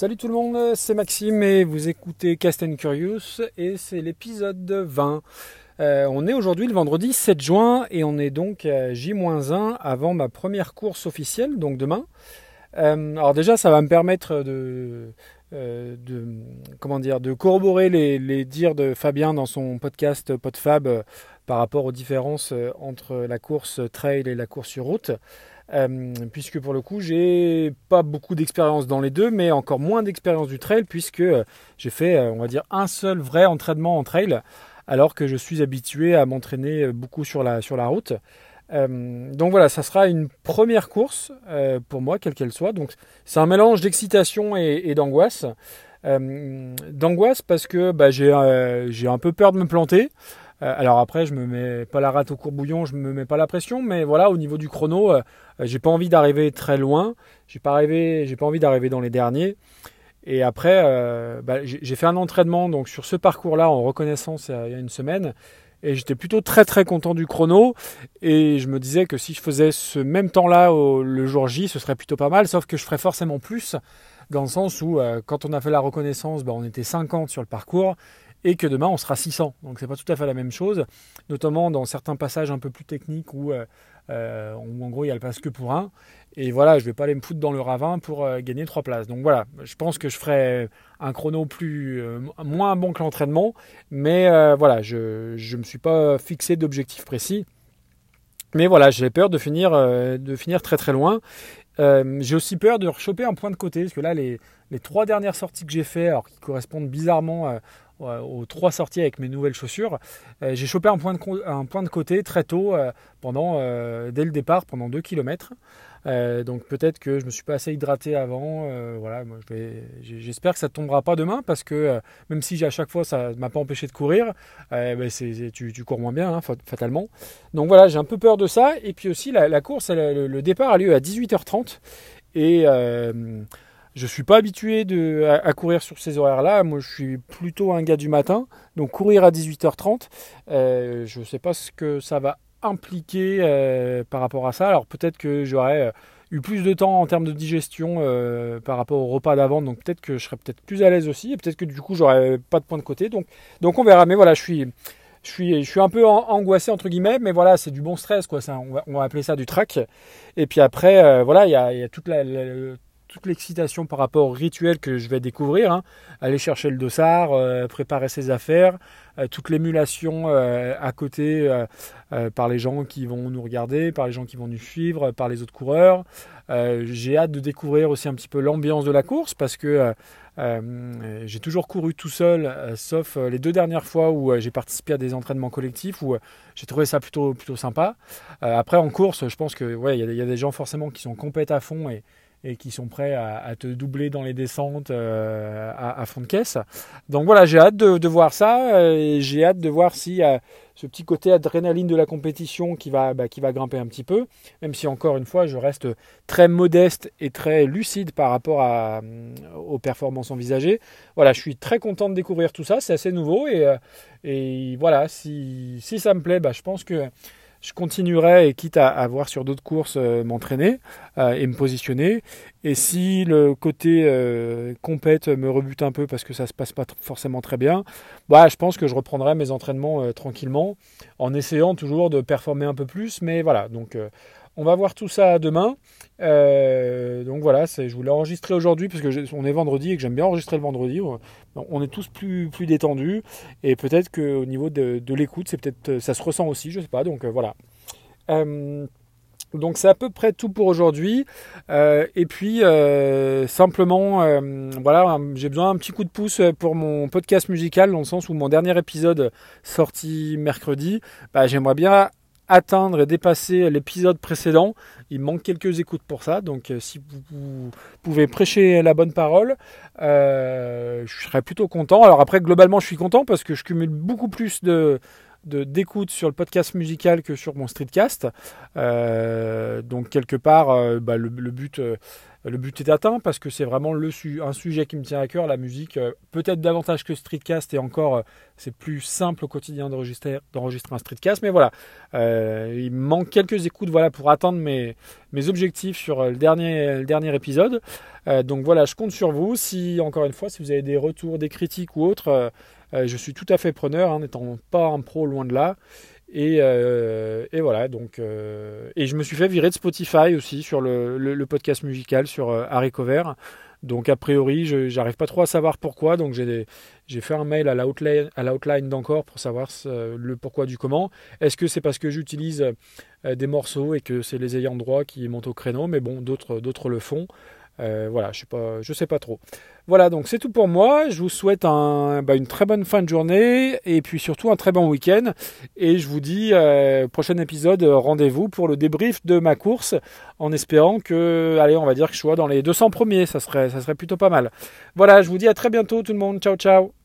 Salut tout le monde, c'est Maxime et vous écoutez Cast and Curious et c'est l'épisode 20. Euh, on est aujourd'hui le vendredi 7 juin et on est donc à J-1 avant ma première course officielle, donc demain. Euh, alors déjà ça va me permettre de, euh, corroborer les, dires de Fabien dans son podcast PodFab par rapport aux différences entre la course trail et la course sur route. Euh, puisque pour le coup, j'ai pas beaucoup d'expérience dans les deux, mais encore moins d'expérience du trail, puisque euh, j'ai fait, euh, on va dire, un seul vrai entraînement en trail, alors que je suis habitué à m'entraîner beaucoup sur la, sur la route. donc voilà, ça sera une première course pour moi, quelle qu'elle soit. Donc c'est un mélange d'excitation et, d'angoisse. d'angoisse parce que bah, j'ai un peu peur de me planter. Euh, alors après, je me mets pas la rate au courbouillon, je me mets pas la pression, mais voilà, au niveau du chrono, euh, j'ai pas envie d'arriver très loin. J'ai pas pas envie d'arriver dans les derniers. Et après, euh, bah, j'ai fait un entraînement donc sur ce parcours-là en reconnaissance il y a une semaine. Et j'étais plutôt très très content du chrono. Et je me disais que si je faisais ce même temps-là le jour J, ce serait plutôt pas mal. Sauf que je ferais forcément plus. Dans le sens où quand on a fait la reconnaissance, bah, on était 50 sur le parcours et que demain on sera 600. Donc c'est pas tout à fait la même chose, notamment dans certains passages un peu plus techniques où, euh, euh, en gros il y a le passe que pour un. Et voilà, je vais pas aller me foutre dans le ravin pour euh, gagner trois places. Donc voilà, je pense que je ferai un chrono plus moins bon que l'entraînement, mais voilà, je ne me suis pas fixé d'objectif précis. Mais voilà, j'ai peur de finir, de finir très très loin. j'ai aussi peur de rechoper un point de côté, parce que là, les, les trois dernières sorties que j'ai fait, alors qui correspondent bizarrement aux trois sorties avec mes nouvelles chaussures, euh, j'ai chopé un point, de, côté très tôt, euh, pendant, euh, dès le départ, pendant 2 km. donc peut-être que je me suis pas assez hydraté avant. voilà, j'espère que ça ne tombera pas demain parce que même si à chaque fois ça ne m'a pas empêché de courir, ben tu, cours moins bien hein, fatalement. Donc voilà, j'ai un peu peur de ça. Et puis aussi la, course, le, le, départ a lieu à 18h30 et je suis pas habitué de, à, courir sur ces horaires-là. Moi, je suis plutôt un gars du matin. Donc, courir à 18h30, euh, je ne sais pas ce que ça va impliquer euh, par rapport à ça. Alors, peut-être que j'aurais euh, eu plus de temps en termes de digestion par rapport au repas d'avant. Donc, peut-être que je serais peut-être plus à l'aise aussi. Et peut-être que du coup, j'aurais pas de point de côté. Donc, donc on verra. Mais voilà, je suis. Je suis, je suis un peu angoissé entre guillemets, mais voilà, c'est du bon stress quoi. Ça, on, va, on, va, appeler ça du track. Et puis après, voilà, il y a, toute la toute l'excitation par rapport au rituel que je vais découvrir. Hein. Aller chercher le dossard, euh, préparer ses affaires, euh, toute l'émulation euh, à côté par les gens qui vont nous regarder, par les gens qui vont nous suivre, par les autres coureurs. j'ai hâte de découvrir aussi un petit peu l'ambiance de la course parce que j'ai toujours couru tout seul, sauf les deux dernières fois où j'ai participé à des entraînements collectifs où j'ai trouvé ça plutôt, plutôt sympa. après, en course, je pense que ouais, il y, a des gens forcément qui sont complètes à fond et, et qui sont prêts à, te doubler dans les descentes euh, à, fond de caisse. Donc voilà, j'ai hâte de, voir ça euh, et j'ai hâte de voir y a ce petit côté adrénaline de la compétition qui va, bah, qui va grimper un petit peu, même si encore une fois je reste très modeste et très lucide par rapport à, aux performances envisagées. Voilà, je suis très content de découvrir tout ça, c'est assez nouveau et, euh, et voilà, si, si ça me plaît, bah, je pense que je continuerai et quitte à, voir sur d'autres courses euh, m'entraîner euh, et me positionner. Et si le côté euh, compète me rebute un peu parce que ça se passe pas forcément très bien, bah, je pense que je reprendrai mes entraînements tranquillement en essayant toujours de performer un peu plus. Mais voilà, donc on va voir tout ça demain. Euh, donc voilà, je voulais enregistrer aujourd'hui parce que on est vendredi et que j'aime bien enregistrer le vendredi. On est tous plus, détendus et peut-être qu'au niveau de, l'écoute, c'est peut-être ça se ressent aussi, je sais pas. Donc euh, voilà. Euh, donc c'est à peu près tout pour aujourd'hui. et puis simplement, voilà, j'ai besoin d'un petit coup de pouce pour mon podcast musical dans le sens où mon dernier épisode sorti mercredi, bah, j'aimerais bien atteindre et dépasser l'épisode précédent. Il manque quelques écoutes pour ça, donc euh, si vous, pouvez prêcher la bonne parole, euh, je serais plutôt content. Alors après, globalement, je suis content parce que je cumule beaucoup plus de d'écoute sur le podcast musical que sur mon streetcast. Euh, donc quelque part, bah, le, but le but est atteint parce que c'est vraiment un sujet qui me tient à cœur, la musique, euh, peut-être davantage que Streetcast et encore euh, c'est plus simple au quotidien d'enregistrer, un Streetcast, mais voilà, euh, il manque quelques écoutes voilà, pour atteindre mes, objectifs sur le dernier, le dernier épisode. donc voilà, je compte sur vous. Si, encore une fois, si vous avez des retours, des critiques ou autres, je suis tout à fait preneur, hein, n'étant pas un pro loin de là. Euh, et, voilà, donc. Euh, et je me suis fait virer de Spotify aussi sur le, podcast musical sur euh, Harry Cover. Donc, a priori, je n'arrive pas trop à savoir pourquoi. Donc, j'ai fait un mail à l'outline outline d'encore pour savoir le pourquoi du comment. Est-ce que c'est parce que j'utilise des morceaux et que c'est les ayants droit qui montent au créneau? Mais bon, d'autres le font. Voilà, je sais, sais pas trop. Voilà, donc c'est tout pour moi. Je vous souhaite un, bah, une très bonne fin de journée et puis surtout un très bon week-end. Et je vous dis, euh, prochain épisode, rendez-vous pour le débrief de ma course en espérant que, allez, on va dire que je sois dans les 200 premiers. Ça serait, ça serait plutôt pas mal. Voilà, je vous dis à très bientôt tout le monde. Ciao, ciao.